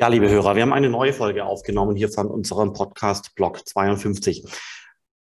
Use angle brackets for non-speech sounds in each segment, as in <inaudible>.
Ja, liebe Hörer, wir haben eine neue Folge aufgenommen hier von unserem Podcast Blog 52.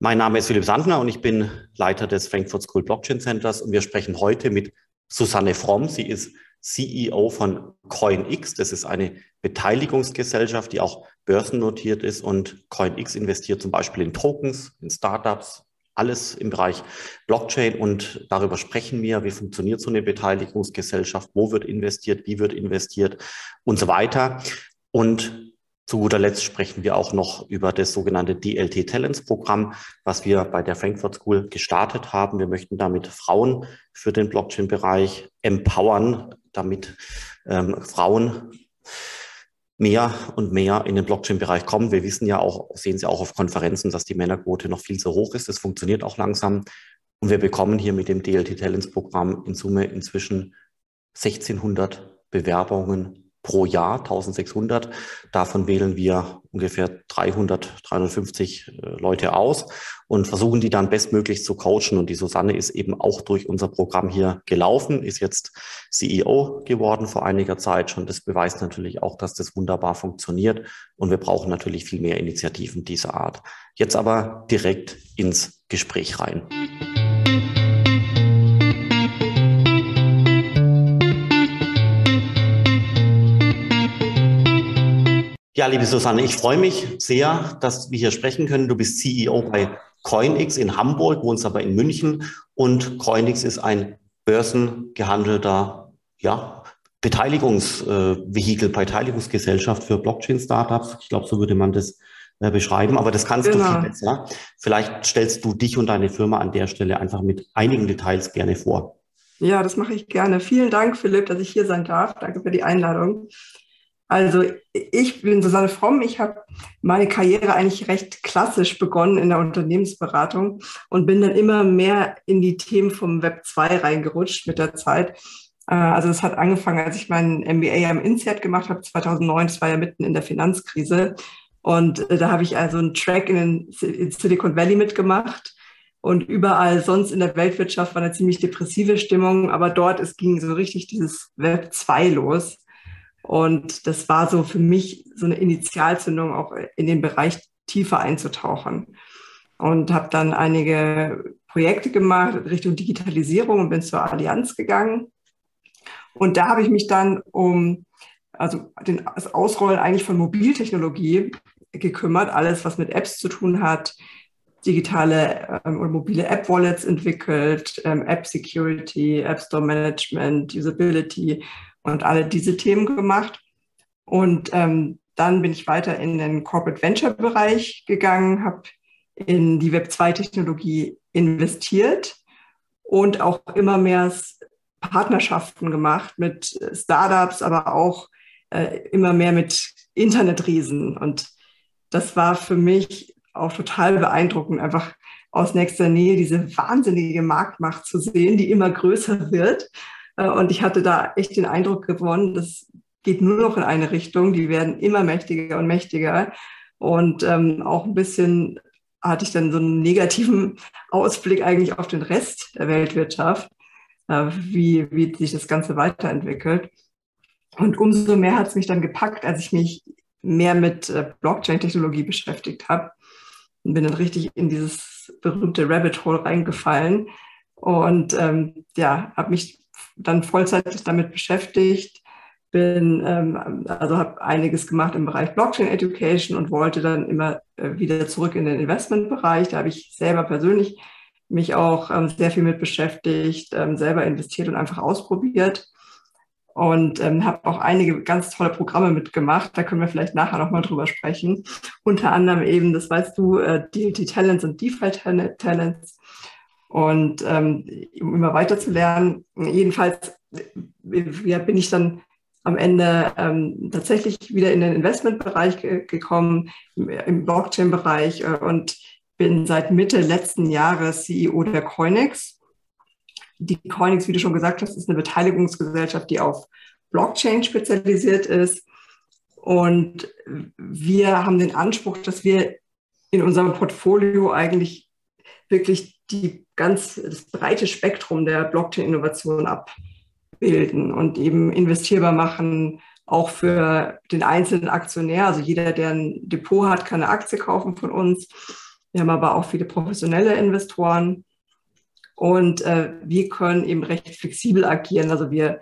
Mein Name ist Philipp Sandner und ich bin Leiter des Frankfurt School Blockchain Centers und wir sprechen heute mit Susanne Fromm. Sie ist CEO von CoinX. Das ist eine Beteiligungsgesellschaft, die auch börsennotiert ist und CoinX investiert zum Beispiel in Tokens, in Startups, alles im Bereich Blockchain und darüber sprechen wir, wie funktioniert so eine Beteiligungsgesellschaft, wo wird investiert, wie wird investiert und so weiter. Und zu guter Letzt sprechen wir auch noch über das sogenannte DLT Talents Programm, was wir bei der Frankfurt School gestartet haben. Wir möchten damit Frauen für den Blockchain-Bereich empowern, damit ähm, Frauen mehr und mehr in den Blockchain-Bereich kommen. Wir wissen ja auch, sehen Sie auch auf Konferenzen, dass die Männerquote noch viel zu hoch ist. Das funktioniert auch langsam. Und wir bekommen hier mit dem DLT Talents Programm in Summe inzwischen 1600 Bewerbungen pro Jahr, 1600. Davon wählen wir ungefähr 300, 350 äh, Leute aus und versuchen die dann bestmöglich zu coachen. Und die Susanne ist eben auch durch unser Programm hier gelaufen, ist jetzt CEO geworden vor einiger Zeit schon. Das beweist natürlich auch, dass das wunderbar funktioniert. Und wir brauchen natürlich viel mehr Initiativen dieser Art. Jetzt aber direkt ins Gespräch rein. Ja, liebe Susanne, ich freue mich sehr, dass wir hier sprechen können. Du bist CEO bei CoinX in Hamburg, wohnst aber in München und CoinX ist ein börsengehandelter ja, Beteiligungsvehikel, Beteiligungsgesellschaft für Blockchain-Startups. Ich glaube, so würde man das äh, beschreiben, aber das kannst genau. du viel besser. Vielleicht stellst du dich und deine Firma an der Stelle einfach mit einigen Details gerne vor. Ja, das mache ich gerne. Vielen Dank, Philipp, dass ich hier sein darf. Danke für die Einladung. Also ich bin Susanne Fromm. Ich habe meine Karriere eigentlich recht klassisch begonnen in der Unternehmensberatung und bin dann immer mehr in die Themen vom Web 2 reingerutscht mit der Zeit. Äh, also es hat angefangen, als ich meinen MBA am INSEAD gemacht habe, 2009. Das war ja mitten in der Finanzkrise. Und äh, da habe ich also einen Track in, in Silicon Valley mitgemacht. Und überall sonst in der Weltwirtschaft war eine ziemlich depressive Stimmung. Aber dort es ging so richtig dieses Web 2 los. Und das war so für mich so eine Initialzündung, auch in den Bereich tiefer einzutauchen. Und habe dann einige Projekte gemacht Richtung Digitalisierung und bin zur Allianz gegangen. Und da habe ich mich dann um also den, das Ausrollen eigentlich von Mobiltechnologie gekümmert, alles, was mit Apps zu tun hat, digitale ähm, oder mobile App-Wallets entwickelt, ähm, App-Security, App Store Management, Usability und alle diese Themen gemacht. Und ähm, dann bin ich weiter in den Corporate Venture Bereich gegangen, habe in die Web2-Technologie investiert und auch immer mehr Partnerschaften gemacht mit Startups, aber auch äh, immer mehr mit Internetriesen. Und das war für mich auch total beeindruckend, einfach aus nächster Nähe diese wahnsinnige Marktmacht zu sehen, die immer größer wird äh, und ich hatte da echt den Eindruck gewonnen, das geht nur noch in eine Richtung. Die werden immer mächtiger und mächtiger. Und ähm, auch ein bisschen hatte ich dann so einen negativen Ausblick eigentlich auf den Rest der Weltwirtschaft, äh, wie, wie sich das Ganze weiterentwickelt. Und umso mehr hat es mich dann gepackt, als ich mich mehr mit äh, Blockchain-Technologie beschäftigt habe und bin dann richtig in dieses berühmte Rabbit Hole reingefallen und ähm, ja, habe mich dann vollzeitig damit beschäftigt, bin, ähm, also habe einiges gemacht im Bereich Blockchain Education und wollte dann immer äh, wieder zurück in den Investmentbereich. Da habe ich selber persönlich mich auch ähm, sehr viel mit beschäftigt, ähm, selber investiert und einfach ausprobiert und ähm, habe auch einige ganz tolle Programme mitgemacht. Da können wir vielleicht nachher nochmal drüber sprechen. Unter anderem eben, das weißt du, äh, DLT Talents und DeFi Talents und ähm, um immer weiter zu lernen. Jedenfalls ja, bin ich dann am Ende ähm, tatsächlich wieder in den Investmentbereich ge gekommen, im, im Blockchain-Bereich äh, und bin seit Mitte letzten Jahres CEO der Coinex. Die Coinex, wie du schon gesagt hast, ist eine Beteiligungsgesellschaft, die auf Blockchain spezialisiert ist. Und wir haben den Anspruch, dass wir in unserem Portfolio eigentlich wirklich die ganz das breite Spektrum der Blockchain-Innovation abbilden und eben investierbar machen auch für den einzelnen Aktionär. Also jeder, der ein Depot hat, kann eine Aktie kaufen von uns. Wir haben aber auch viele professionelle Investoren. Und äh, wir können eben recht flexibel agieren. Also wir,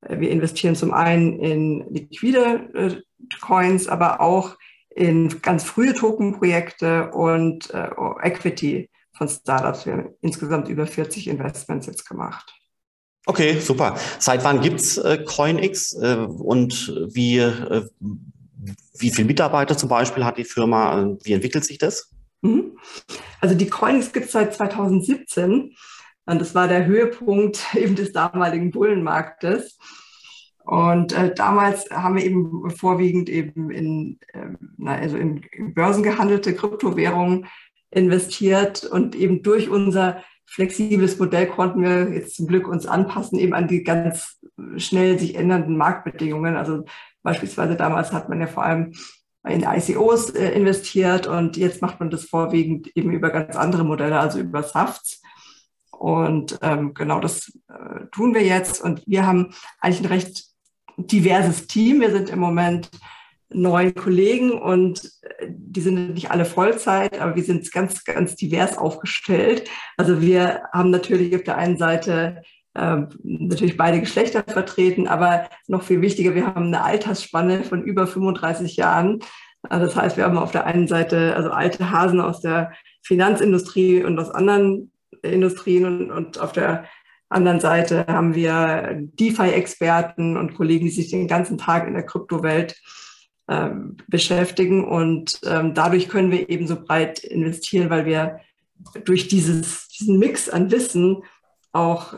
äh, wir investieren zum einen in liquide äh, Coins, aber auch in ganz frühe Token-Projekte und äh, Equity von Startups. Wir haben insgesamt über 40 Investments jetzt gemacht. Okay, super. Seit wann gibt's äh, CoinX äh, und wie, äh, wie viele Mitarbeiter zum Beispiel hat die Firma? Wie entwickelt sich das? Mhm. Also die CoinX gibt es seit 2017 und das war der Höhepunkt <laughs> eben des damaligen Bullenmarktes. Und äh, damals haben wir eben vorwiegend eben in, äh, also in börsengehandelte Kryptowährungen investiert und eben durch unser flexibles Modell konnten wir jetzt zum Glück uns anpassen eben an die ganz schnell sich ändernden Marktbedingungen. Also beispielsweise damals hat man ja vor allem in ICOs äh, investiert und jetzt macht man das vorwiegend eben über ganz andere Modelle, also über Safts. Und ähm, genau das äh, tun wir jetzt. Und wir haben eigentlich ein recht diverses Team. Wir sind im Moment neun Kollegen und äh, die sind nicht alle Vollzeit, aber wir sind ganz, ganz divers aufgestellt. Also wir haben natürlich auf der einen Seite äh, natürlich beide Geschlechter vertreten, aber noch viel wichtiger, wir haben eine Altersspanne von über 35 Jahren. Also das heißt, wir haben auf der einen Seite also alte Hasen aus der Finanzindustrie und aus anderen Industrien und, und auf der anderen Seite haben wir DeFi-Experten und Kollegen, die sich den ganzen Tag in der Kryptowelt ähm, beschäftigen. Und ähm, dadurch können wir eben so breit investieren, weil wir durch dieses, diesen Mix an Wissen auch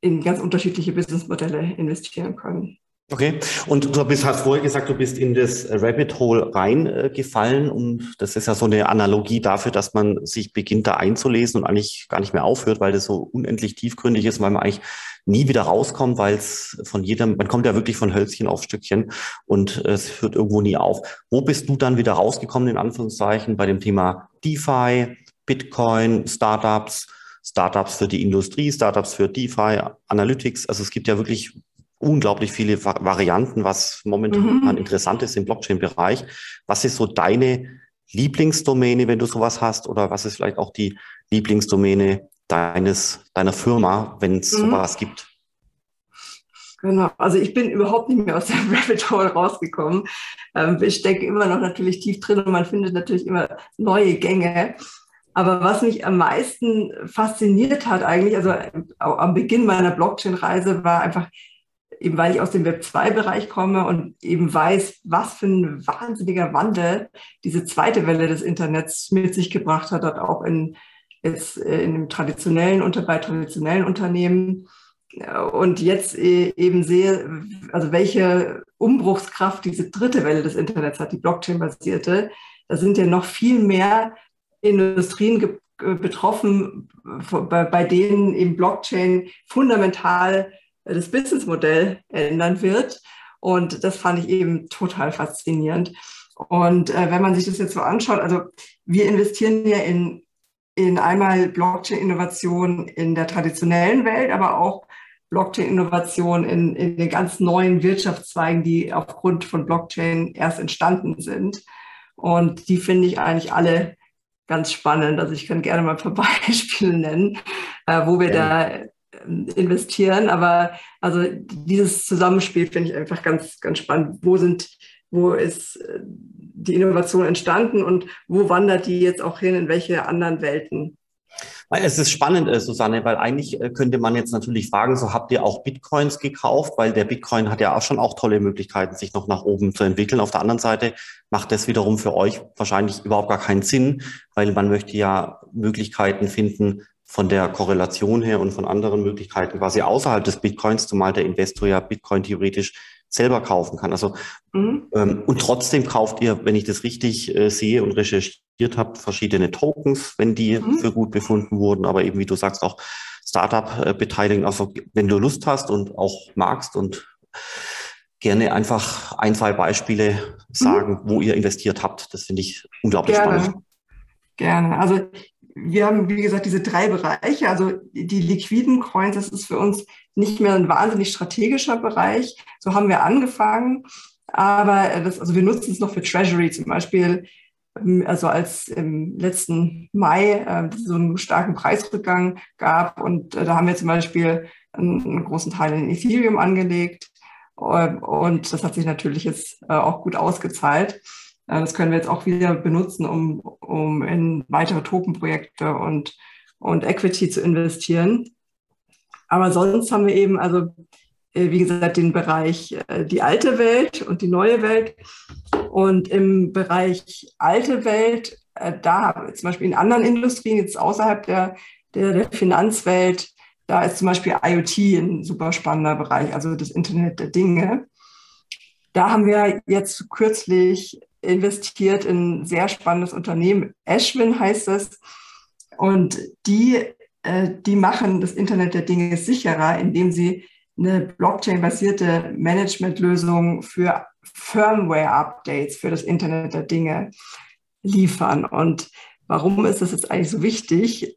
in ganz unterschiedliche Businessmodelle investieren können. Okay, und du bist, hast vorher gesagt, du bist in das Rabbit Hole reingefallen und das ist ja so eine Analogie dafür, dass man sich beginnt da einzulesen und eigentlich gar nicht mehr aufhört, weil das so unendlich tiefgründig ist, weil man eigentlich nie wieder rauskommt, weil es von jedem, man kommt ja wirklich von Hölzchen auf Stückchen und es hört irgendwo nie auf. Wo bist du dann wieder rausgekommen, in Anführungszeichen, bei dem Thema DeFi, Bitcoin, Startups, Startups für die Industrie, Startups für DeFi, Analytics. Also es gibt ja wirklich unglaublich viele Varianten, was momentan mhm. interessant ist im Blockchain-Bereich. Was ist so deine Lieblingsdomäne, wenn du sowas hast? Oder was ist vielleicht auch die Lieblingsdomäne deines, deiner Firma, wenn es mhm. sowas gibt? Genau, also ich bin überhaupt nicht mehr aus dem <laughs> Rabbit Hole rausgekommen. Ähm, ich stecke immer noch natürlich tief drin und man findet natürlich immer neue Gänge. Aber was mich am meisten fasziniert hat eigentlich, also am Beginn meiner Blockchain-Reise war einfach eben weil ich aus dem Web2-Bereich komme und eben weiß, was für ein wahnsinniger Wandel diese zweite Welle des Internets mit sich gebracht hat, hat auch in, jetzt äh, in dem traditionellen, unter, bei traditionellen Unternehmen. Und jetzt äh, eben sehe, also welche Umbruchskraft diese dritte Welle des Internets hat, die Blockchain-basierte. Da sind ja noch viel mehr Industrien betroffen, bei, bei denen eben Blockchain fundamental das Businessmodell ändern wird. Und das fand ich eben total faszinierend. Und äh, wenn man sich das jetzt so anschaut, also wir investieren ja in, in einmal Blockchain-Innovation in der traditionellen Welt, aber auch Blockchain-Innovation in, in den ganz neuen Wirtschaftszweigen, die aufgrund von Blockchain erst entstanden sind. Und die finde ich eigentlich alle ganz spannend. Also ich kann gerne mal ein paar <laughs> Beispiele nennen, äh, wo wir ja. da investieren. Aber also dieses Zusammenspiel finde ich einfach ganz, ganz spannend. Wo sind, wo ist äh, die Innovation entstanden und wo wandert die jetzt auch hin, in welche anderen Welten? Es ist spannend, äh, Susanne, weil eigentlich äh, könnte man jetzt natürlich fragen, so habt ihr auch Bitcoins gekauft, weil der Bitcoin hat ja auch schon auch tolle Möglichkeiten, sich noch nach oben zu entwickeln. Auf der anderen Seite macht das wiederum für euch wahrscheinlich überhaupt gar keinen Sinn, weil man möchte ja Möglichkeiten finden, von der Korrelation her und von anderen Möglichkeiten quasi außerhalb des Bitcoins, zumal der Investor ja Bitcoin theoretisch selber kaufen kann. Also mhm. ähm, und trotzdem kauft ihr, wenn ich das richtig äh, sehe und recherchiert habe, verschiedene Tokens, wenn die mhm. für gut befunden wurden, aber eben wie du sagst auch Startup-Beteiligung. Also wenn du Lust hast und auch magst und gerne einfach ein, zwei Beispiele mhm. sagen, mhm. wo ihr investiert habt. Das finde ich unglaublich Gerne. spannend. Gerne. Also wir haben, wie gesagt, diese drei Bereiche. Also die liquiden Coins, das ist für uns nicht mehr ein wahnsinnig strategischer Bereich. So haben wir angefangen. Aber das, also wir nutzen es noch für Treasury zum Beispiel. Ähm, also als im letzten Mai äh, so einen starken Preisrückgang gab und äh, da haben wir zum Beispiel einen, großen Teil in Ethereum angelegt äh, und das hat sich natürlich jetzt auch gut ausgezahlt. Äh, das können wir jetzt auch wieder benutzen, um, um in weitere Tokenprojekte und, und Equity zu investieren. Aber sonst haben wir eben, also wie gesagt, den Bereich die alte Welt und die neue Welt. Und im Bereich alte Welt, da zum Beispiel in anderen Industrien, jetzt außerhalb der, der, der Finanzwelt, da ist zum Beispiel IoT ein super spannender Bereich, also das Internet der Dinge. Da haben wir jetzt kürzlich investiert in ein sehr spannendes Unternehmen. Ashwin heißt es. Und die, äh, die machen das Internet der Dinge sicherer, indem sie eine Blockchain-basierte Managementlösung für Firmware-Updates für das Internet der Dinge liefern. Und warum ist das jetzt eigentlich so wichtig?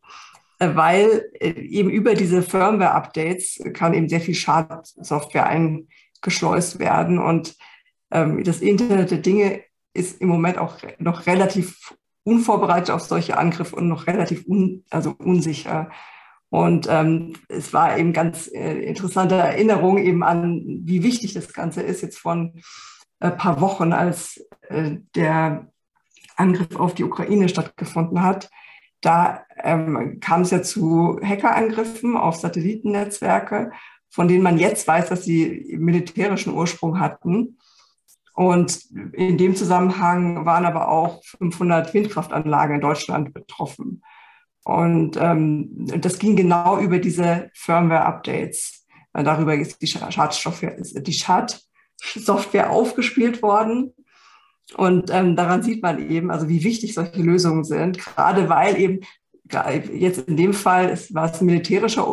Weil äh, eben über diese Firmware-Updates kann eben sehr viel Schadsoftware eingeschleust werden. Und ähm, das Internet der Dinge ist im Moment auch noch relativ unvorbereitet auf solche Angriffe und noch relativ un, also unsicher. Und ähm, es war eben ganz äh, interessante Erinnerung eben an, wie wichtig das Ganze ist, jetzt von ein paar Wochen, als äh, der Angriff auf die Ukraine stattgefunden hat da ähm, kam es ja zu Hackerangriffen auf Satellitennetzwerke, von denen man jetzt weiß, dass sie militärischen Ursprung hatten. Und in dem Zusammenhang waren aber auch 500 Windkraftanlagen in Deutschland betroffen. Und ähm, das ging genau über diese Firmware-Updates. Darüber ist die Schadsoftware, die aufgespielt worden. Und ähm, daran sieht man eben, also wie wichtig solche Lösungen sind, gerade weil eben jetzt in dem Fall war es militärischer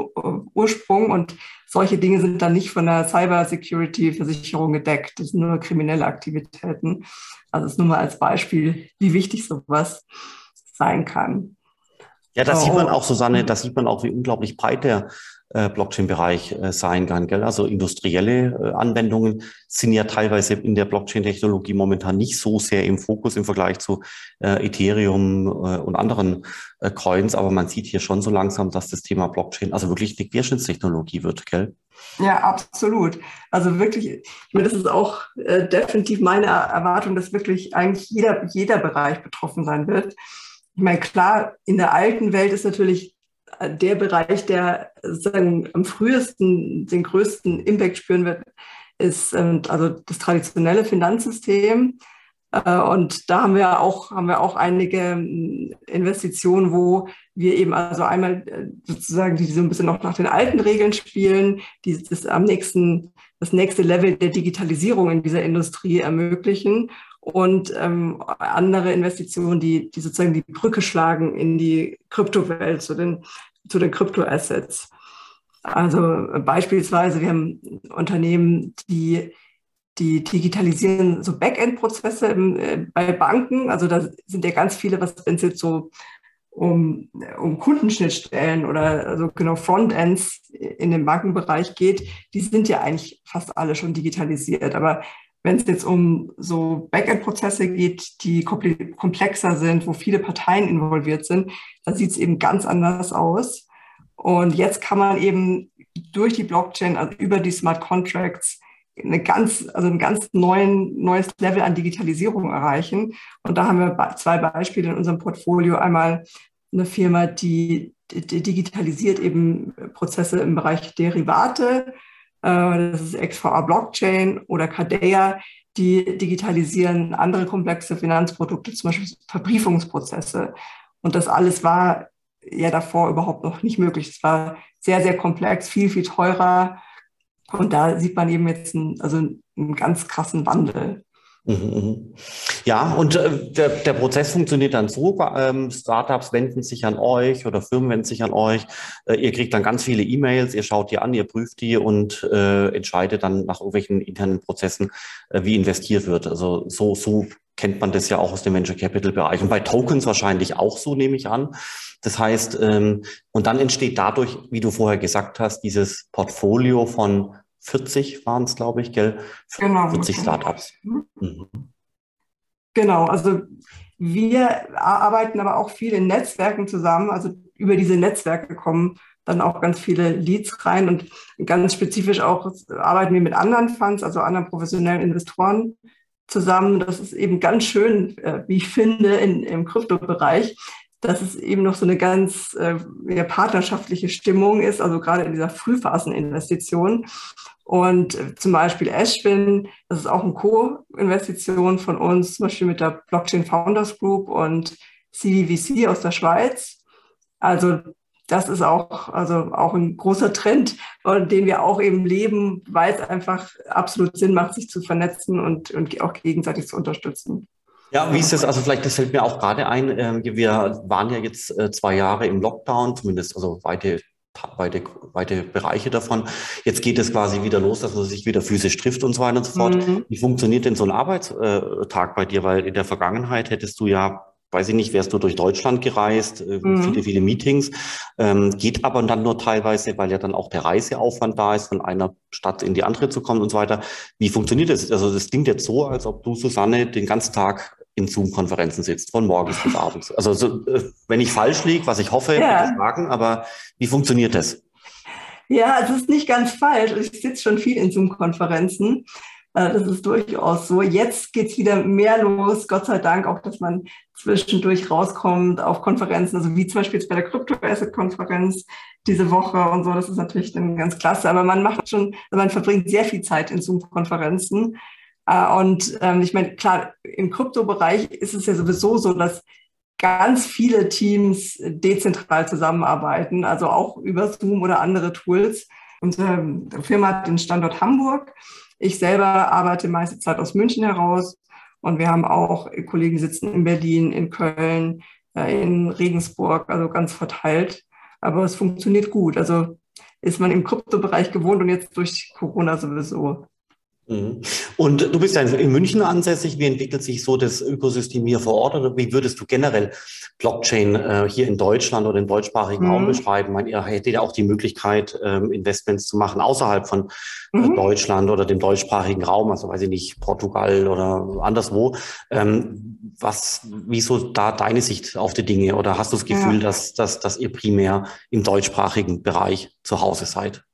Ursprung und solche Dinge sind dann nicht von der Cyber-Security-Versicherung gedeckt. Das sind nur kriminelle Aktivitäten. Also es ist nur mal als Beispiel, wie wichtig sowas sein kann. Ja, das oh. sieht man auch, Susanne, das sieht man auch, wie unglaublich breit der Blockchain-Bereich äh, sein kann. Gell? Also industrielle äh, Anwendungen sind ja teilweise in der Blockchain-Technologie momentan nicht so sehr im Fokus im Vergleich zu äh, Ethereum äh, und anderen äh, Coins, aber man sieht hier schon so langsam, dass das Thema Blockchain also wirklich eine Querschnittstechnologie wird, gell? Ja, absolut. Also wirklich, ich meine, das ist auch äh, definitiv meine Erwartung, dass wirklich eigentlich jeder, jeder Bereich betroffen sein wird. Ich meine, klar, in der alten Welt ist natürlich der Bereich, der sozusagen am frühesten den größten Impact spüren wird, ist ähm, also das traditionelle Finanzsystem. Äh, und da haben wir auch, haben wir auch einige ähm, Investitionen, wo wir eben also einmal äh, sozusagen, die so ein bisschen noch nach den alten Regeln spielen, die das am nächsten, das nächste Level der Digitalisierung in dieser Industrie ermöglichen und ähm, andere Investitionen, die, die sozusagen die Brücke schlagen in die Kryptowelt, zu den, zu den Kryptoassets. Also beispielsweise, wir haben Unternehmen, die, die digitalisieren so Backend-Prozesse äh, bei Banken. Also da sind ja ganz viele, was wenn es jetzt so um, um Kundenschnittstellen oder also genau Frontends in dem Bankenbereich geht, die sind ja eigentlich fast alle schon digitalisiert. Aber wenn es jetzt um so Backend-Prozesse geht, die komplexer sind, wo viele Parteien involviert sind, da sieht es eben ganz anders aus. Und jetzt kann man eben durch die Blockchain, also über die Smart Contracts, eine ganz, also ein ganz neuen, neues Level an Digitalisierung erreichen. Und da haben wir zwei Beispiele in unserem Portfolio. Einmal eine Firma, die, die digitalisiert eben Prozesse im Bereich Derivate das ist XVA Blockchain oder Cadea, die digitalisieren andere komplexe Finanzprodukte, zum Beispiel Verbriefungsprozesse. Und das alles war ja davor überhaupt noch nicht möglich. Es war sehr, sehr komplex, viel, viel teurer. Und da sieht man eben jetzt einen, also einen ganz krassen Wandel. Ja, und äh, der, der Prozess funktioniert dann so, ähm, Startups wenden sich an euch oder Firmen wenden sich an euch, äh, ihr kriegt dann ganz viele E-Mails, ihr schaut die an, ihr prüft die und äh, entscheidet dann nach irgendwelchen internen Prozessen, äh, wie investiert wird. Also so, so kennt man das ja auch aus dem Venture Capital Bereich und bei Tokens wahrscheinlich auch so, nehme ich an. Das heißt, ähm, und dann entsteht dadurch, wie du vorher gesagt hast, dieses Portfolio von 40 waren es, glaube ich, gell? Genau. 40 Startups. Mhm. Genau, also wir arbeiten aber auch viel in Netzwerken zusammen. Also über diese Netzwerke kommen dann auch ganz viele Leads rein und ganz spezifisch auch arbeiten wir mit anderen Funds, also anderen professionellen Investoren zusammen. Das ist eben ganz schön, äh, wie ich finde, in, im Kryptobereich, dass es eben noch so eine ganz äh, partnerschaftliche Stimmung ist, also gerade in dieser Frühphaseninvestition. Und äh, zum Beispiel Ashwin, das ist auch eine Co-Investition von uns, zum Beispiel mit der Blockchain Founders Group und CVVC aus der Schweiz. Also das ist auch, also auch ein großer Trend, den wir auch eben leben, weil es einfach absolut Sinn macht, sich zu vernetzen und, und auch gegenseitig zu unterstützen. Ja, wie ist das? Also vielleicht, das fällt mir auch gerade ein. Ähm, wir waren ja jetzt äh, zwei Jahre im Lockdown, zumindest also weite, weite, weite Bereiche davon. Jetzt geht es quasi wieder los, dass man sich wieder physisch trifft und so weiter und so fort. Mhm. Wie funktioniert denn so ein Arbeitstag bei dir? Weil in der Vergangenheit hättest du ja weiß ich nicht, wärst du durch Deutschland gereist, äh, mhm. viele, viele Meetings, ähm, geht aber dann nur teilweise, weil ja dann auch der Reiseaufwand da ist, von einer Stadt in die andere zu kommen und so weiter. Wie funktioniert das? Also das klingt jetzt so, als ob du, Susanne, den ganzen Tag in Zoom-Konferenzen sitzt, von morgens bis abends. Also so, äh, wenn ich falsch liege, was ich hoffe, ja. sagen, aber wie funktioniert das? Ja, es ist nicht ganz falsch. Ich sitze schon viel in Zoom-Konferenzen. Äh, das ist durchaus so. Jetzt geht es wieder mehr los, Gott sei Dank, auch dass man zwischendurch rauskommt auf Konferenzen, also wie zum Beispiel jetzt bei der Crypto-Asset-Konferenz diese Woche und so. Das ist natürlich dann ganz klasse. Aber man macht schon, also man verbringt sehr viel Zeit in Zoom-Konferenzen. Äh, und ähm, ich meine, klar, im Kryptobereich ist es ja sowieso so, dass ganz viele Teams dezentral zusammenarbeiten, also auch über Zoom oder andere Tools. Unsere Firma hat den Standort Hamburg ich selber arbeite meiste Zeit aus München heraus und wir haben auch Kollegen sitzen in Berlin, in Köln, äh, in Regensburg, also ganz verteilt. Aber es funktioniert gut. Also ist man im Kryptobereich gewohnt und jetzt durch Corona sowieso. Mhm. Und du bist ja in München ansässig. Wie entwickelt sich so das Ökosystem hier vor Ort? Oder wie würdest du generell Blockchain äh, hier in Deutschland oder im deutschsprachigen mhm. Raum beschreiben? Ich meine, ihr hättet ja auch die Möglichkeit, ähm, Investments zu machen außerhalb von äh, mhm. Deutschland oder dem deutschsprachigen Raum, also weiß ich nicht, Portugal oder anderswo. Ähm, was, wieso da deine Sicht auf die Dinge? Oder hast du das Gefühl, ja. dass, dass, dass ihr primär im deutschsprachigen Bereich zu Hause seid?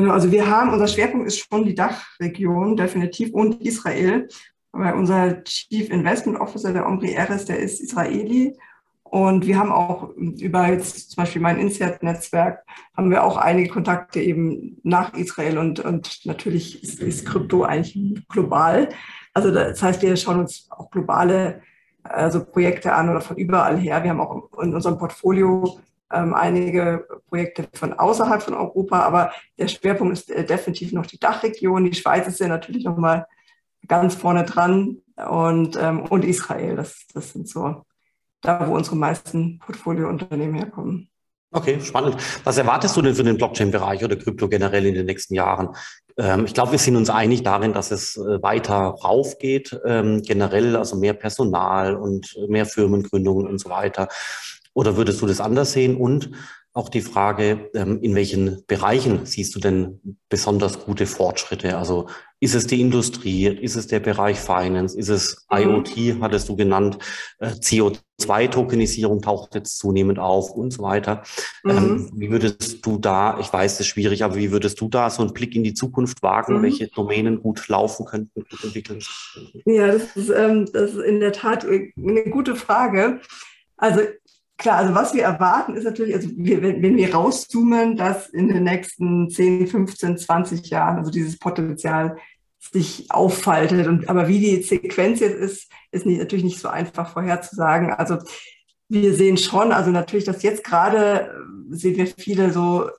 Genau, also wir haben, unser Schwerpunkt ist schon die Dachregion, definitiv, und Israel. Weil unser Chief Investment Officer, der Omri Eres, der ist Israeli. Und wir haben auch über jetzt zum Beispiel mein Insert-Netzwerk, haben wir auch einige Kontakte eben nach Israel und, und natürlich ist, ist Krypto eigentlich global. Also das heißt, wir schauen uns auch globale also Projekte an oder von überall her. Wir haben auch in unserem Portfolio ähm, einige Projekte von außerhalb von Europa, aber der Schwerpunkt ist äh, definitiv noch die Dachregion. Die Schweiz ist ja natürlich nochmal ganz vorne dran und, ähm, und Israel. Das, das sind so da, wo unsere meisten Portfoliounternehmen herkommen. Okay, spannend. Was erwartest du denn für den Blockchain-Bereich oder Krypto generell in den nächsten Jahren? Ähm, ich glaube, wir sind uns einig darin, dass es äh, weiter raufgeht, ähm, generell, also mehr Personal und mehr Firmengründungen und so weiter. Oder würdest du das anders sehen? Und auch die Frage, ähm, in welchen Bereichen siehst du denn besonders gute Fortschritte? Also ist es die Industrie, ist es der Bereich Finance, ist es mhm. IoT, hattest du genannt, äh, CO2-Tokenisierung taucht jetzt zunehmend auf und so weiter. Ähm, mhm. Wie würdest du da, ich weiß, das ist schwierig, aber wie würdest du da so einen Blick in die Zukunft wagen, mhm. welche Domänen gut laufen könnten, gut entwickeln? Ja, das ist, ähm, das ist in der Tat eine gute Frage. Also Klar, also was wir erwarten, ist natürlich, also wir, wenn wir rauszoomen, dass in den nächsten 10, 15, 20 Jahren, also dieses Potenzial sich auffaltet. Und, aber wie die Sequenz jetzt ist, ist nicht, natürlich nicht so einfach vorherzusagen. Also wir sehen schon, also natürlich, dass jetzt gerade äh, sehen wir viele so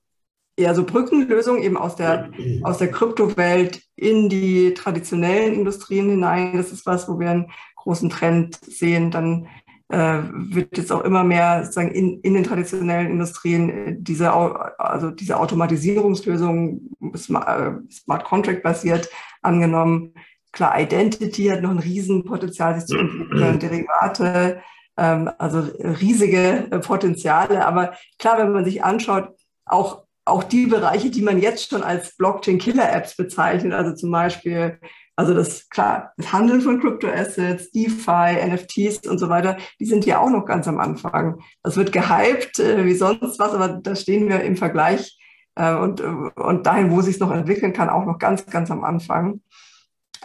eher so Brückenlösungen eben aus der, aus der Kryptowelt in die traditionellen Industrien hinein. Das ist was, wo wir einen großen Trend sehen. Dann wird jetzt auch immer mehr sozusagen in, in den traditionellen Industrien äh, diese, also diese Automatisierungslösungen Smart, äh, Smart Contract basiert angenommen. klar, Identity hat noch ein Riesenpotenzial, sich zu entwickeln, <clears throat> Derivate, ähm, also riesige äh, Potenziale. Aber klar, wenn man sich anschaut, auch, auch die Bereiche, die man jetzt schon als Blockchain-Killer-Apps bezeichnet, also zum Beispiel also das, klar, das Handeln von Kryptoassets, DeFi, NFTs und so weiter, die sind ja auch noch ganz am Anfang. Das wird gehypt äh, wie sonst was, aber da stehen wir im Vergleich äh, und, und dahin, wo sich es noch entwickeln kann, auch noch ganz, ganz am Anfang.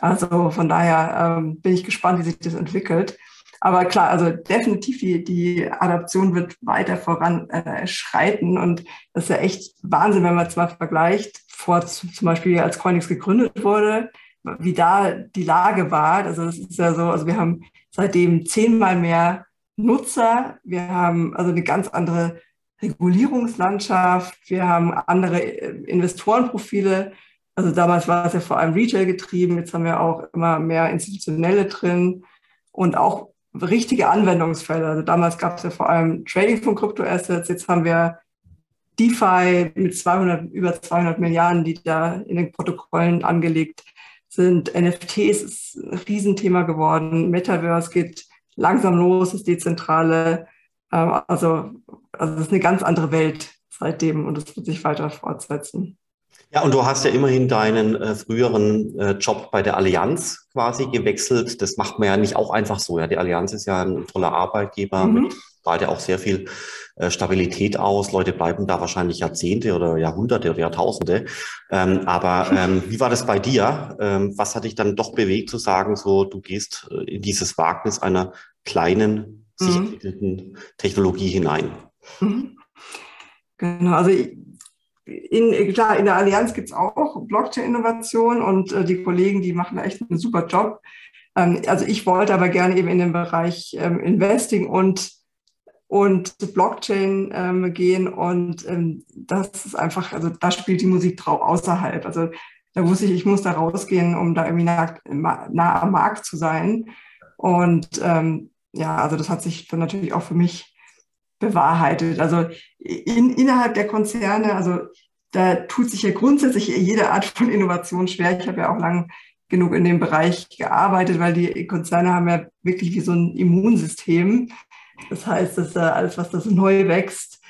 Also von daher ähm, bin ich gespannt, wie sich das entwickelt. Aber klar, also definitiv die, die Adaption wird weiter voranschreiten. Äh, und das ist ja echt Wahnsinn, wenn man es mal vergleicht. Vor zum Beispiel, als Coinix gegründet wurde, wie da die Lage war. Also das ist ja so, also wir haben seitdem zehnmal mehr Nutzer, wir haben also eine ganz andere Regulierungslandschaft, wir haben andere äh, Investorenprofile. Also damals war es ja vor allem Retail getrieben, jetzt haben wir auch immer mehr institutionelle drin und auch richtige Anwendungsfälle. Also damals gab es ja vor allem Trading von Kryptoassets, jetzt haben wir DeFi mit 200, über 200 Milliarden, die da in den Protokollen angelegt sind NFTs ist ein Riesenthema geworden. Metaverse geht langsam los, ist dezentrale. Ähm, also, also es ist eine ganz andere Welt seitdem und es wird sich weiter fortsetzen. Ja, und du hast ja immerhin deinen äh, früheren äh, Job bei der Allianz quasi gewechselt. Das macht man ja nicht auch einfach so. Ja, die Allianz ist ja ein toller Arbeitgeber mhm. mit ja auch sehr viel Stabilität aus. Leute bleiben da wahrscheinlich Jahrzehnte oder Jahrhunderte oder Jahrtausende. Ähm, aber ähm, wie war das bei dir? Ähm, was hat dich dann doch bewegt zu sagen, so du gehst äh, in dieses Wagnis einer kleinen, sich mhm. entwickelnden Technologie hinein? Mhm. Genau, also in, klar, in der Allianz gibt es auch Blockchain-Innovation und äh, die Kollegen, die machen echt einen super Job. Ähm, also ich wollte aber gerne eben in den Bereich ähm, Investing und und Blockchain ähm, gehen. Und ähm, das ist einfach, also da spielt die Musik drauf außerhalb. Also da wusste ich, ich muss da rausgehen, um da irgendwie nah, nah am Markt zu sein. Und ähm, ja, also das hat sich dann natürlich auch für mich bewahrheitet. Also in, innerhalb der Konzerne, also da tut sich ja grundsätzlich jede Art von Innovation schwer. Ich habe ja auch lang genug in dem Bereich gearbeitet, weil die Konzerne haben ja wirklich wie so ein Immunsystem. Das heißt, dass äh, alles, was das neu wächst,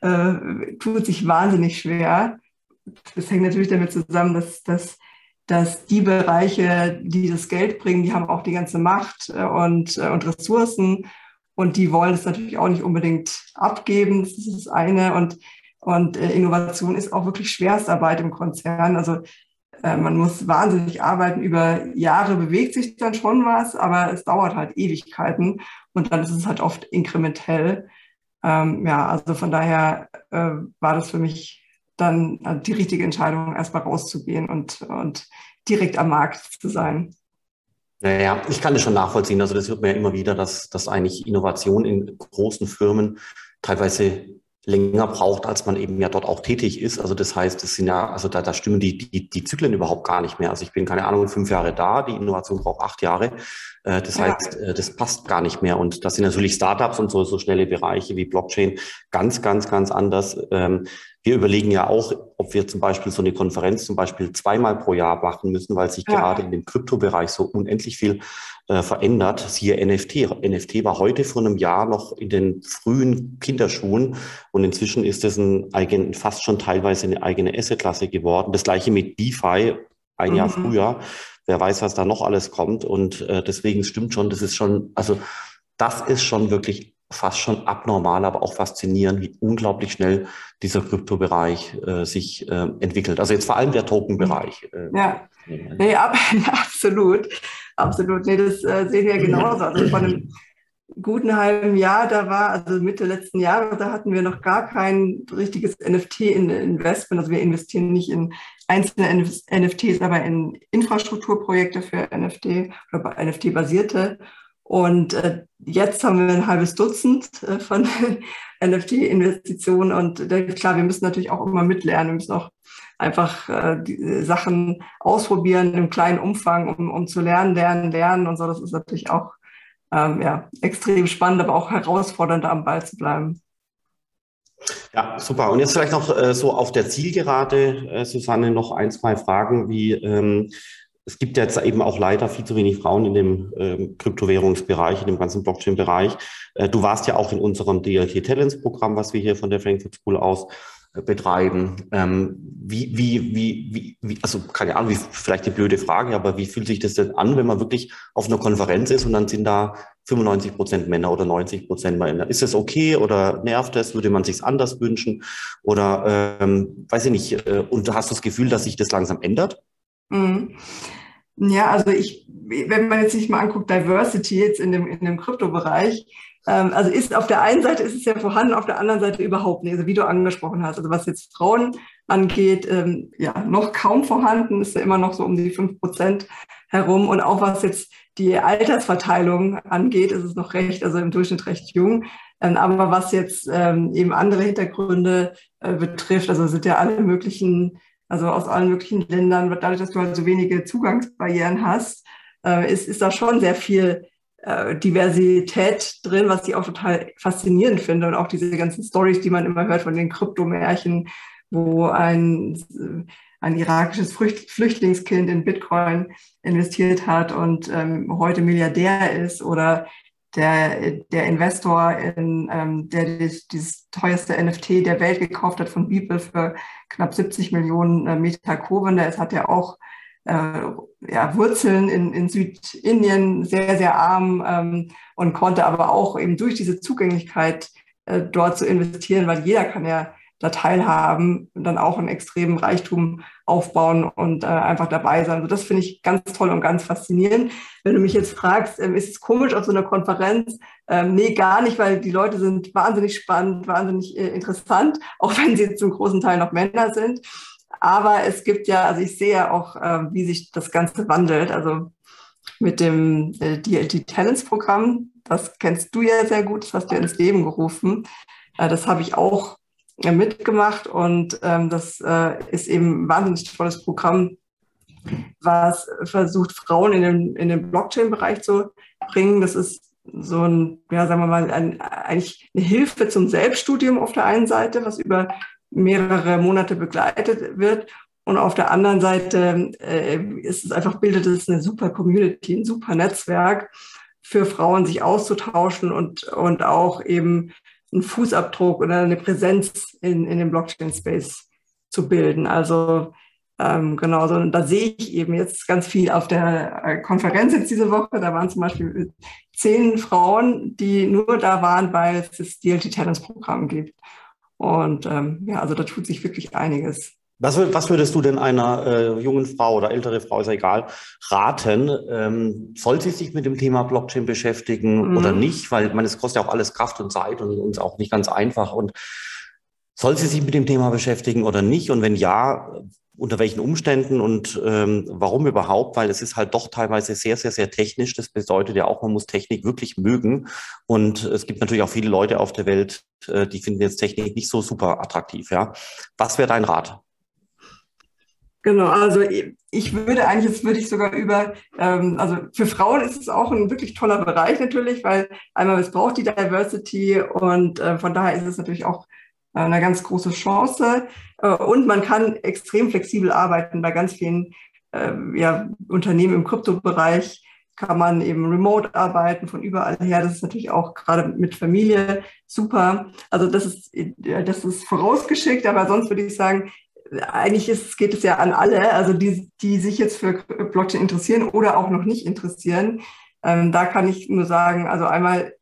äh, tut sich wahnsinnig schwer. Das hängt natürlich damit zusammen, dass, dass, dass die Bereiche, die das Geld bringen, die haben auch die ganze Macht äh, und, und Ressourcen und die wollen es natürlich auch nicht unbedingt abgeben. Das ist das eine. Und, und Innovation ist auch wirklich Schwerstarbeit im Konzern. Also man muss wahnsinnig arbeiten. Über Jahre bewegt sich dann schon was, aber es dauert halt Ewigkeiten und dann ist es halt oft inkrementell. Ähm, ja, also von daher äh, war das für mich dann äh, die richtige Entscheidung, erstmal rauszugehen und, und direkt am Markt zu sein. Naja, ich kann das schon nachvollziehen. Also das hört man ja immer wieder, dass, dass eigentlich Innovation in großen Firmen teilweise länger braucht, als man eben ja dort auch tätig ist. Also das heißt, es sind ja, also da, da stimmen die, die, die Zyklen überhaupt gar nicht mehr. Also ich bin, keine Ahnung, fünf Jahre da, die Innovation braucht acht Jahre. Äh, das ja. heißt, äh, das passt gar nicht mehr. Und das sind natürlich Startups und so, so schnelle Bereiche wie Blockchain ganz, ganz, ganz anders. Ähm, wir überlegen ja auch, ob wir zum Beispiel so eine Konferenz zum Beispiel zweimal pro Jahr machen müssen, weil sich ja. gerade in dem Kryptobereich so unendlich viel äh, verändert. Siehe NFT. NFT war heute vor einem Jahr noch in den frühen Kinderschuhen und inzwischen ist es ein eigen, fast schon teilweise eine eigene Assetklasse geworden. Das gleiche mit DeFi ein mhm. Jahr früher. Wer weiß, was da noch alles kommt. Und äh, deswegen stimmt schon, das ist schon, also das ist schon wirklich fast schon abnormal, aber auch faszinierend, wie unglaublich schnell dieser Kryptobereich äh, sich äh, entwickelt. Also jetzt vor allem der Token-Bereich. Äh, ja, nee, ab, <laughs> absolut, absolut. Nee, das äh, sehen wir genauso. Also vor einem guten halben Jahr, da war, also Mitte letzten Jahres, da hatten wir noch gar kein richtiges NFT-Investment. Also wir investieren nicht in einzelne NFTs, aber in Infrastrukturprojekte für NFT oder NFT-basierte. Und äh, jetzt haben wir ein halbes Dutzend äh, von <laughs> NFT-Investitionen. Und äh, klar, wir müssen natürlich auch immer mitlernen. Wir müssen auch einfach äh, die Sachen ausprobieren im kleinen Umfang, um, um zu lernen, lernen, lernen und so. Das ist natürlich auch ähm, ja, extrem spannend, aber auch herausfordernd, am Ball zu bleiben. Ja, super. Und jetzt vielleicht noch äh, so auf der Zielgerade, äh, Susanne, noch ein, zwei Fragen wie ähm, es gibt jetzt eben auch leider viel zu wenig Frauen in dem ähm, Kryptowährungsbereich, in dem ganzen Blockchain-Bereich. Äh, du warst ja auch in unserem DLT Talents Programm, was wir hier von der Frankfurt School aus äh, betreiben. Ähm, wie, wie, wie, wie, also keine Ahnung, wie, vielleicht die blöde Frage, aber wie fühlt sich das denn an, wenn man wirklich auf einer Konferenz ist und dann sind da 95 Prozent Männer oder 90 Prozent Männer? Ist das okay oder nervt das? Würde man sich anders wünschen? Oder ähm, weiß ich nicht, äh, und hast du das Gefühl, dass sich das langsam ändert? Mhm. Ja, also ich, wenn man jetzt sich mal anguckt, Diversity jetzt in dem, in dem Kryptobereich, also ist auf der einen Seite ist es ja vorhanden, auf der anderen Seite überhaupt nicht. Also wie du angesprochen hast, also was jetzt Frauen angeht, ähm, ja, noch kaum vorhanden, ist ja immer noch so um die fünf Prozent herum. Und auch was jetzt die Altersverteilung angeht, ist es noch recht, also im Durchschnitt recht jung. Ähm, aber was jetzt ähm, eben andere Hintergründe äh, betrifft, also sind ja alle möglichen also aus allen möglichen Ländern, dadurch, dass du halt so wenige Zugangsbarrieren hast, äh, ist, ist da schon sehr viel äh, Diversität drin, was ich auch total faszinierend finde. Und auch diese ganzen Stories, die man immer hört von den Kryptomärchen, wo ein, ein irakisches Flüchtlingskind in Bitcoin investiert hat und ähm, heute Milliardär ist oder der, der Investor, in, ähm, der dieses, dieses teuerste NFT der Welt gekauft hat von Beeple für knapp 70 Millionen äh, Meter Kurven, der hat ja auch ja, Wurzeln in, in Südindien, sehr, sehr arm ähm, und konnte aber auch eben durch diese Zugänglichkeit äh, dort zu investieren, weil jeder kann ja da teilhaben, dann auch einen extremen Reichtum aufbauen und äh, einfach dabei sein. Also das finde ich ganz toll und ganz faszinierend. Wenn du mich jetzt fragst, ähm, ist es komisch auf so einer Konferenz? Ähm, nee, gar nicht, weil die Leute sind wahnsinnig spannend, wahnsinnig äh, interessant, <laughs> auch wenn sie zum großen Teil noch Männer sind. Aber es gibt ja, also ich sehe ja auch, äh, wie sich das Ganze wandelt. Also mit dem äh, DLT Talents Programm, das kennst du ja sehr gut, das hast du ins Leben gerufen. Äh, das habe ich auch mitgemacht und ähm, das äh, ist eben ein wahnsinnig tolles Programm, was versucht, Frauen in den, in den Blockchain-Bereich zu bringen. Das ist so ein, ja, sagen wir mal, ein, eigentlich eine Hilfe zum Selbststudium auf der einen Seite, was über mehrere Monate begleitet wird. Und auf der anderen Seite äh, ist es einfach, bildet es eine super Community, ein super Netzwerk für Frauen, sich auszutauschen und, und auch eben einen Fußabdruck oder eine Präsenz in, in dem Blockchain-Space zu bilden. Also ähm, genau, so, und da sehe ich eben jetzt ganz viel auf der äh, Konferenz jetzt diese Woche. Da waren zum Beispiel zehn Frauen, die nur da waren, weil es das DLT Talents Programm gibt. Und ähm, ja, also da tut sich wirklich einiges. Was, was würdest du denn einer äh, jungen Frau oder ältere Frau, ist ja egal, raten? Ähm, soll sie sich mit dem Thema Blockchain beschäftigen mhm. oder nicht? Weil man, es kostet ja auch alles Kraft und Zeit und uns auch nicht ganz einfach. Und soll sie sich mit dem Thema beschäftigen oder nicht? Und wenn ja, unter welchen Umständen und ähm, warum überhaupt? Weil es ist halt doch teilweise sehr, sehr, sehr technisch. Das bedeutet ja auch, man muss Technik wirklich mögen. Und es gibt natürlich auch viele Leute auf der Welt, äh, die finden jetzt Technik nicht so super attraktiv. Ja, was wäre dein Rat? Genau, also ich würde eigentlich, jetzt würde ich sogar über, ähm, also für Frauen ist es auch ein wirklich toller Bereich natürlich, weil einmal es braucht die Diversity und äh, von daher ist es natürlich auch eine ganz große Chance äh, und man kann extrem flexibel arbeiten bei ganz vielen äh, ja, Unternehmen im Kryptobereich kann man eben remote arbeiten von überall her. Das ist natürlich auch gerade mit Familie super. Also das ist, das ist vorausgeschickt, aber sonst würde ich sagen, eigentlich ist, geht es ja an alle, also die, die sich jetzt für Blockchain interessieren oder auch noch nicht interessieren. Ähm, da kann ich nur sagen, also einmal,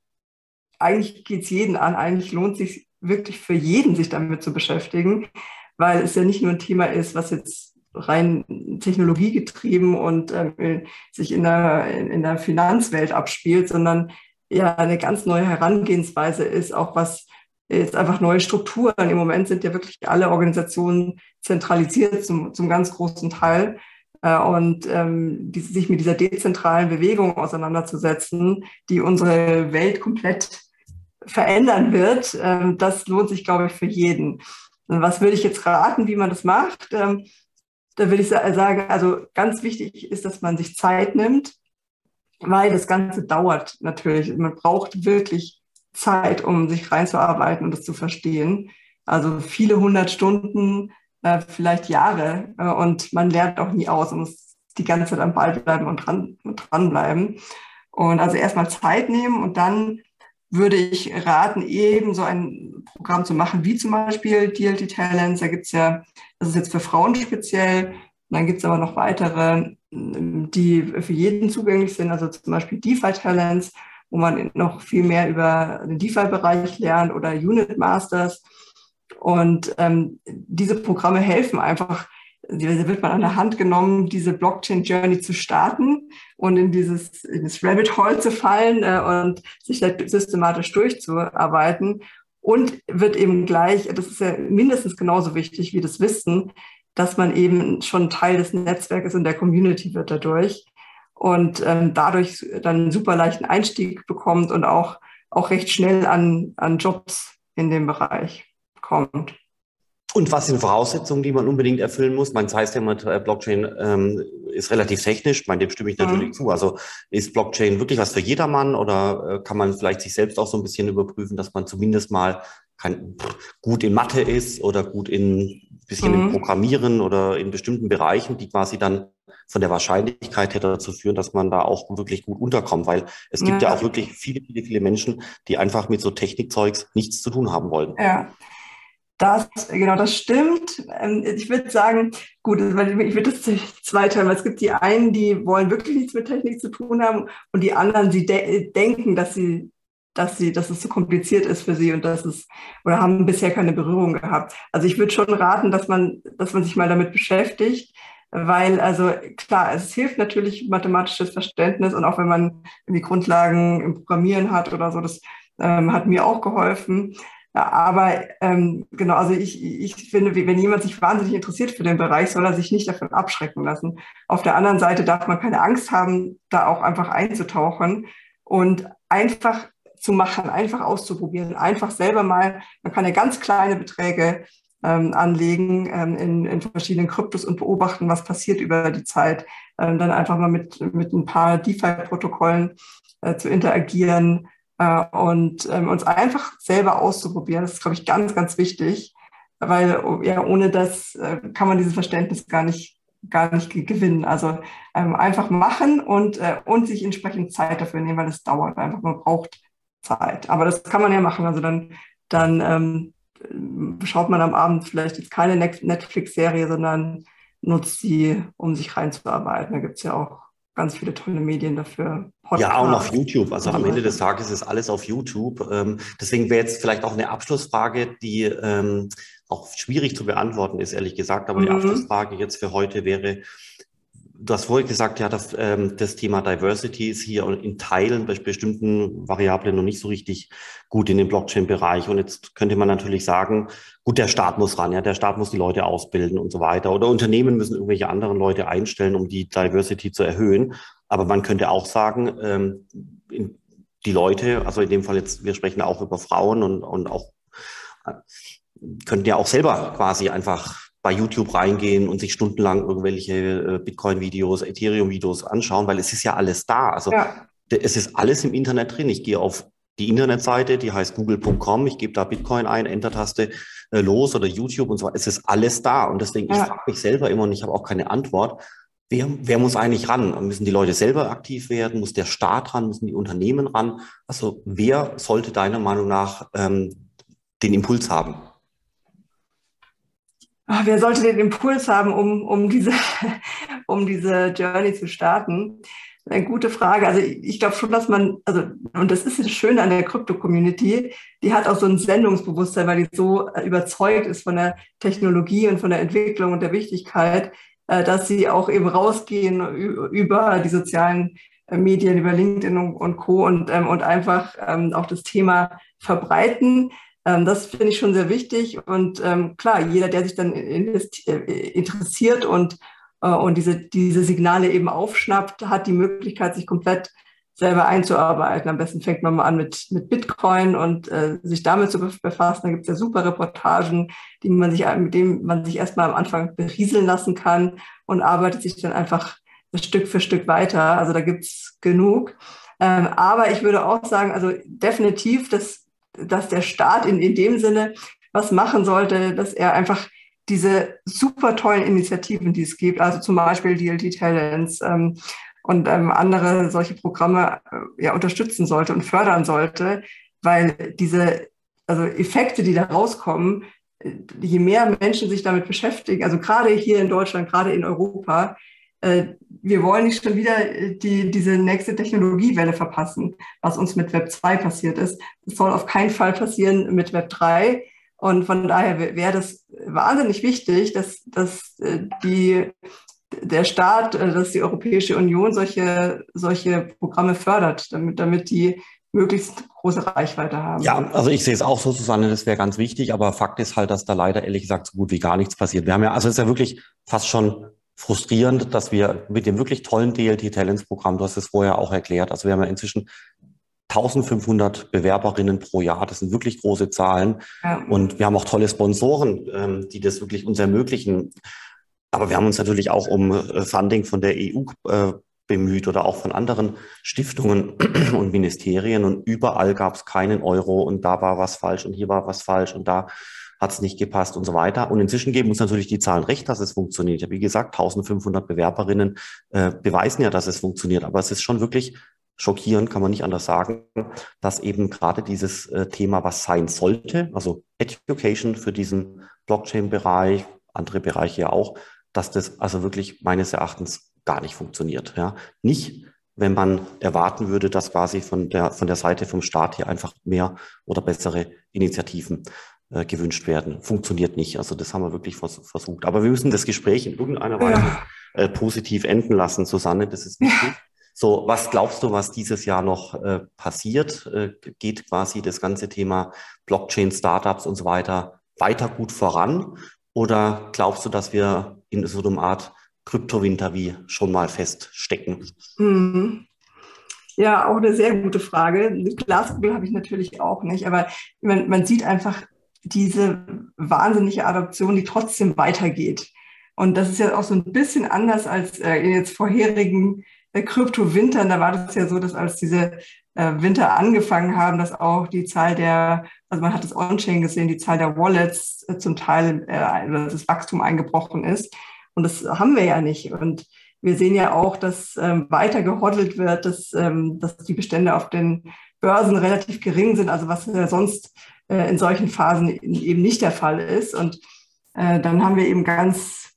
eigentlich geht es jeden an, eigentlich lohnt sich wirklich für jeden, sich damit zu beschäftigen, weil es ja nicht nur ein Thema ist, was jetzt rein technologiegetrieben und äh, sich in der, in der Finanzwelt abspielt, sondern ja eine ganz neue Herangehensweise ist, auch was jetzt einfach neue Strukturen. Im Moment sind ja wirklich alle Organisationen zentralisiert zum, zum ganz großen Teil. Äh, und ähm, die, sich mit dieser dezentralen Bewegung auseinanderzusetzen, die unsere Welt komplett verändern wird, ähm, das lohnt sich, glaube ich, für jeden. Was würde ich jetzt raten, wie man das macht? Ähm, da würde ich sagen, also ganz wichtig ist, dass man sich Zeit nimmt, weil das Ganze dauert natürlich. Man braucht wirklich Zeit, um sich reinzuarbeiten und das zu verstehen. Also viele hundert Stunden, äh, vielleicht Jahre. Äh, und man lernt auch nie aus. Man muss die ganze Zeit am Ball bleiben und, dran, und dranbleiben. Und also erstmal Zeit nehmen und dann würde ich raten, eben so ein Programm zu machen, wie zum Beispiel DLT Talents. Da gibt's ja, das ist jetzt für Frauen speziell, dann gibt's aber noch weitere, die für jeden zugänglich sind, also zum Beispiel DeFi Talents, wo man noch viel mehr über den DeFi-Bereich lernt oder Unit Masters. Und ähm, diese Programme helfen einfach, da wird man an der Hand genommen, diese Blockchain-Journey zu starten und in dieses, in das Rabbit Hole zu fallen äh, und sich da systematisch durchzuarbeiten. Und wird eben gleich, das ist ja mindestens genauso wichtig wie das Wissen, dass man eben schon Teil des Netzwerkes und der Community wird dadurch und ähm, dadurch dann einen super leichten Einstieg bekommt und auch, auch recht schnell an, an Jobs in dem Bereich kommt. Und was sind Voraussetzungen, die man unbedingt erfüllen muss? Man heißt ja immer, äh, Blockchain ähm, ist relativ technisch, bei dem stimme ich natürlich mhm. zu. Also ist Blockchain wirklich was für jedermann oder äh, kann man vielleicht sich selbst auch so ein bisschen überprüfen, dass man zumindest mal kein, gut in Mathe ist oder gut in bisschen mhm. im Programmieren oder in bestimmten Bereichen, die quasi dann von der Wahrscheinlichkeit her dazu führen, dass man da auch wirklich gut unterkommt, weil es gibt ja, ja auch wirklich viele, viele, viele Menschen, die einfach mit so Technikzeugs nichts zu tun haben wollen. Ja, das, genau, das stimmt. Ähm, ich würde sagen, gut, ich würde das <laughs> zweiteilen, weil es gibt die einen, die wollen wirklich nichts mit Technik zu tun haben und die anderen, die de denken, dass sie, dass sie, dass es zu kompliziert ist für sie und dass es, oder haben bisher keine Berührung gehabt. Also ich würde schon raten, dass man, dass man sich mal damit beschäftigt, weil, also klar, es hilft natürlich mathematisches Verständnis und auch wenn man die Grundlagen im Programmieren hat oder so, das ähm, hat mir auch geholfen. Aber ähm, genau, also ich, ich finde, wenn jemand sich wahnsinnig interessiert für den Bereich, soll er sich nicht davon abschrecken lassen. Auf der anderen Seite darf man keine Angst haben, da auch einfach einzutauchen und einfach zu machen, einfach auszuprobieren, einfach selber mal, man kann ja ganz kleine Beträge ähm, anlegen ähm, in, in verschiedenen Kryptos und beobachten, was passiert über die Zeit. Ähm, dann einfach mal mit, mit ein paar DeFi-Protokollen äh, zu interagieren, und ähm, uns einfach selber auszuprobieren. Das ist, glaube ich, ganz, ganz wichtig, weil ja, ohne das äh, kann man dieses Verständnis gar nicht gar nicht gewinnen. Also ähm, einfach machen und, äh, und sich entsprechend Zeit dafür nehmen, weil es dauert einfach, man braucht Zeit. Aber das kann man ja machen. Also dann, dann ähm, schaut man am Abend vielleicht jetzt keine Netflix-Serie, sondern nutzt sie, um sich reinzuarbeiten. Da gibt es ja auch ganz viele tolle Medien dafür. Podcast. Ja, auch auf YouTube. Also am Ende des Tages ist alles auf YouTube. Ähm, deswegen wäre jetzt vielleicht auch eine Abschlussfrage, die ähm, auch schwierig zu beantworten ist, ehrlich gesagt. Aber mhm. die Abschlussfrage jetzt für heute wäre, Du hast vorhin gesagt, ja, das, ähm, das Thema Diversity ist hier in Teilen bei bestimmten Variablen noch nicht so richtig gut in dem Blockchain-Bereich. Und jetzt könnte man natürlich sagen, gut, der Staat muss ran, ja, der Staat muss die Leute ausbilden und so weiter. Oder Unternehmen müssen irgendwelche anderen Leute einstellen, um die Diversity zu erhöhen. Aber man könnte auch sagen, ähm, die Leute, also in dem Fall jetzt, wir sprechen auch über Frauen und, und auch äh, könnten ja auch selber quasi einfach bei YouTube reingehen und sich stundenlang irgendwelche äh, Bitcoin-Videos, Ethereum-Videos anschauen, weil es ist ja alles da. Also ja. es ist alles im Internet drin. Ich gehe auf die Internetseite, die heißt google.com, ich gebe da Bitcoin ein, Enter-Taste äh, los oder YouTube und so weiter. Es ist alles da. Und deswegen, ja. ich frage mich selber immer und ich habe auch keine Antwort. Wer, wer muss eigentlich ran? Müssen die Leute selber aktiv werden? Muss der Staat ran? Müssen die Unternehmen ran? Also wer sollte deiner Meinung nach ähm, den Impuls haben? Ach, wer sollte den Impuls haben, um, um, diese, <laughs> um diese Journey zu starten? Eine gute Frage. Also ich glaube schon, dass man, also, und das ist das Schöne an der Krypto-Community, die hat auch so ein Sendungsbewusstsein, weil die so äh, überzeugt ist von der Technologie und von der Entwicklung und der Wichtigkeit, äh, dass sie auch eben rausgehen über die sozialen äh, Medien, über LinkedIn und Co. und, ähm, und einfach ähm, auch das Thema verbreiten. Ähm, das finde ich schon sehr wichtig. Und ähm, klar, jeder, der sich dann äh, interessiert und, äh, und diese, diese Signale eben aufschnappt, hat die Möglichkeit, sich komplett selber einzuarbeiten. Am besten fängt man mal an mit, mit Bitcoin und äh, sich damit zu befassen. Da gibt es ja super Reportagen, die man sich, mit denen man sich erstmal am Anfang berieseln lassen kann und arbeitet sich dann einfach Stück für Stück weiter. Also da gibt es genug. Ähm, aber ich würde auch sagen, also definitiv, das dass der Staat in, in dem Sinne was machen sollte, dass er einfach diese super tollen Initiativen, die es gibt, also zum Beispiel DLT Talents ähm, und ähm, andere solche Programme äh, ja, unterstützen sollte und fördern sollte, weil diese also Effekte, die da rauskommen, äh, je mehr Menschen sich damit beschäftigen, also gerade hier in Deutschland, gerade in Europa, wir wollen nicht schon wieder äh, die, diese nächste Technologiewelle verpassen, was uns mit Web 2 passiert ist. Das soll auf keinen Fall passieren mit Web 3. Und von daher wäre das wahnsinnig wichtig, dass, dass äh, die, der Staat, dass die Europäische Union solche, solche Programme fördert, damit, damit die möglichst große Reichweite haben. Ja, also ich sehe es auch so, Susanne, das wäre ganz wichtig, aber Fakt ist halt, dass da leider ehrlich gesagt so gut wie gar nichts passiert. Wir haben ja, also es ist ja wirklich fast schon frustrierend, dass wir mit dem wirklich tollen DLT Talents Programm, du hast es vorher auch erklärt, also wir haben ja inzwischen 1500 Bewerberinnen pro Jahr, das sind wirklich große Zahlen. Ja. Und wir haben auch tolle Sponsoren, ähm, die das wirklich uns ermöglichen. Aber wir haben uns natürlich auch um äh, Funding von der EU äh, bemüht oder auch von anderen Stiftungen <clears throat> und Ministerien. Und überall gab es keinen Euro und da war was falsch und hier war was falsch und da hat es nicht gepasst und so weiter. Und inzwischen geben uns natürlich die Zahlen recht, dass es funktioniert. Wie gesagt, 1500 Bewerberinnen äh, beweisen ja, dass es funktioniert. Aber es ist schon wirklich schockierend, kann man nicht anders sagen, dass eben gerade dieses äh, Thema, was sein sollte, also Education für diesen Blockchain-Bereich, andere Bereiche ja auch, dass das also wirklich meines Erachtens gar nicht funktioniert. Ja. Nicht, wenn man erwarten würde, dass quasi von der, von der Seite vom Staat hier einfach mehr oder bessere Initiativen äh, gewünscht werden. Funktioniert nicht. Also das haben wir wirklich vers versucht. Aber wir müssen das Gespräch in irgendeiner Weise ja. äh, positiv enden lassen, Susanne. Das ist wichtig. Ja. So, was glaubst du, was dieses Jahr noch äh, passiert? Äh, geht quasi das ganze Thema Blockchain, Startups und so weiter weiter gut voran? Oder glaubst du, dass wir in so einer Art Kryptowinter wie schon mal feststecken? Mhm. Ja, auch eine sehr gute Frage. Glaskugel habe ich natürlich auch nicht, aber man, man sieht einfach, diese wahnsinnige Adoption, die trotzdem weitergeht. Und das ist ja auch so ein bisschen anders als äh, in jetzt vorherigen äh, Krypto-Wintern. Da war das ja so, dass als diese äh, Winter angefangen haben, dass auch die Zahl der, also man hat das On-Chain gesehen, die Zahl der Wallets zum Teil äh, das Wachstum eingebrochen ist. Und das haben wir ja nicht. Und wir sehen ja auch, dass ähm, weiter gehoddelt wird, dass, ähm, dass die Bestände auf den Börsen relativ gering sind, also was ja sonst in solchen Phasen eben nicht der Fall ist. Und äh, dann haben wir eben ganz,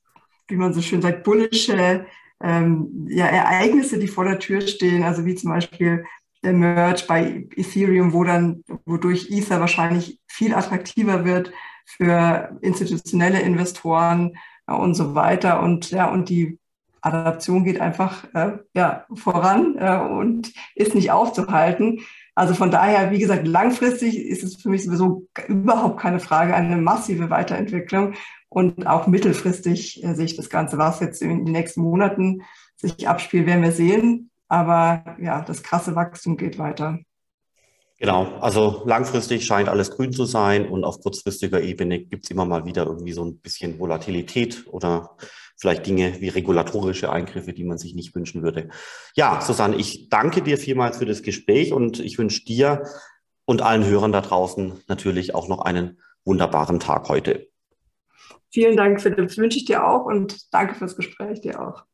wie man so schön sagt, bullische ähm, ja, Ereignisse, die vor der Tür stehen, also wie zum Beispiel der Merge bei Ethereum, wo dann, wodurch Ether wahrscheinlich viel attraktiver wird für institutionelle Investoren äh, und so weiter. Und ja, und die Adaption geht einfach äh, ja, voran äh, und ist nicht aufzuhalten. Also von daher, wie gesagt, langfristig ist es für mich sowieso überhaupt keine Frage, eine massive Weiterentwicklung. Und auch mittelfristig äh, sehe ich das Ganze, was jetzt in den nächsten Monaten sich abspielt, werden wir sehen. Aber ja, das krasse Wachstum geht weiter. Genau, also langfristig scheint alles grün zu sein und auf kurzfristiger Ebene gibt es immer mal wieder irgendwie so ein bisschen Volatilität oder vielleicht Dinge wie regulatorische Eingriffe, die man sich nicht wünschen würde. Ja, Susanne, ich danke dir vielmals für das Gespräch und ich wünsche dir und allen Hörern da draußen natürlich auch noch einen wunderbaren Tag heute. Vielen Dank, Philipp. Das wünsche ich dir auch und danke fürs Gespräch dir auch.